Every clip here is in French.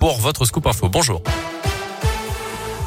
pour votre scoop info. Bonjour.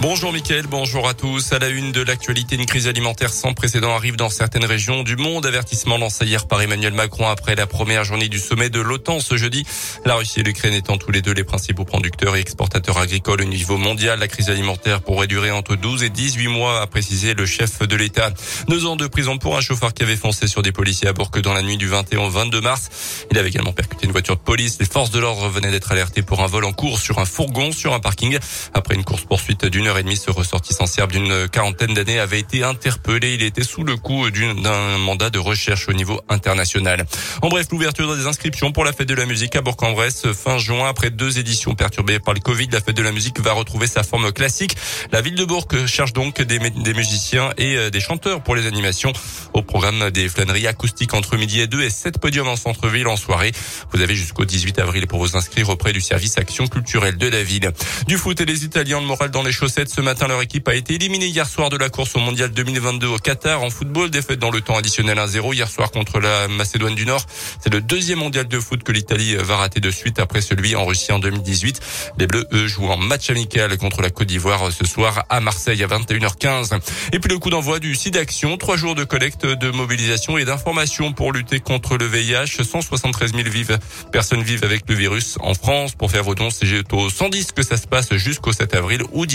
Bonjour Mickaël, bonjour à tous. À la une de l'actualité, une crise alimentaire sans précédent arrive dans certaines régions du monde. Avertissement lancé hier par Emmanuel Macron après la première journée du sommet de l'OTAN ce jeudi. La Russie et l'Ukraine étant tous les deux les principaux producteurs et exportateurs agricoles au niveau mondial. La crise alimentaire pourrait durer entre 12 et 18 mois, a précisé le chef de l'État. Deux ans de prison pour un chauffeur qui avait foncé sur des policiers à Bourg dans la nuit du 21 au 22 mars. Il avait également percuté une voiture de police. Les forces de l'ordre venaient d'être alertées pour un vol en cours sur un fourgon sur un parking. Après une course poursuite d'une heure et demie, ce ressortissant serbe d'une quarantaine d'années avait été interpellé. Il était sous le coup d'un mandat de recherche au niveau international. En bref, l'ouverture des inscriptions pour la fête de la musique à Bourg-en-Bresse fin juin. Après deux éditions perturbées par le Covid, la fête de la musique va retrouver sa forme classique. La ville de Bourg cherche donc des, musiciens et euh, des chanteurs pour les animations. Au programme des flâneries acoustiques entre midi et deux et sept podiums en centre-ville en soirée. Vous avez jusqu'au 18 avril pour vous inscrire auprès du service action culturelle de la ville. Du foot et les Italiens, le moral dans les ce matin leur équipe a été éliminée hier soir de la course au mondial 2022 au Qatar en football. Défaite dans le temps additionnel 1-0 hier soir contre la Macédoine du Nord. C'est le deuxième mondial de foot que l'Italie va rater de suite après celui en Russie en 2018. Les Bleus, eux, jouent en match amical contre la Côte d'Ivoire ce soir à Marseille à 21h15. Et puis le coup d'envoi du site d'action. Trois jours de collecte, de mobilisation et d'information pour lutter contre le VIH. 173 000 vives, personnes vivent avec le virus en France. Pour faire vos dons, c'est au 110 que ça se passe jusqu'au 7 avril ou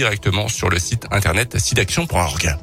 sur le site internet sidaction.org.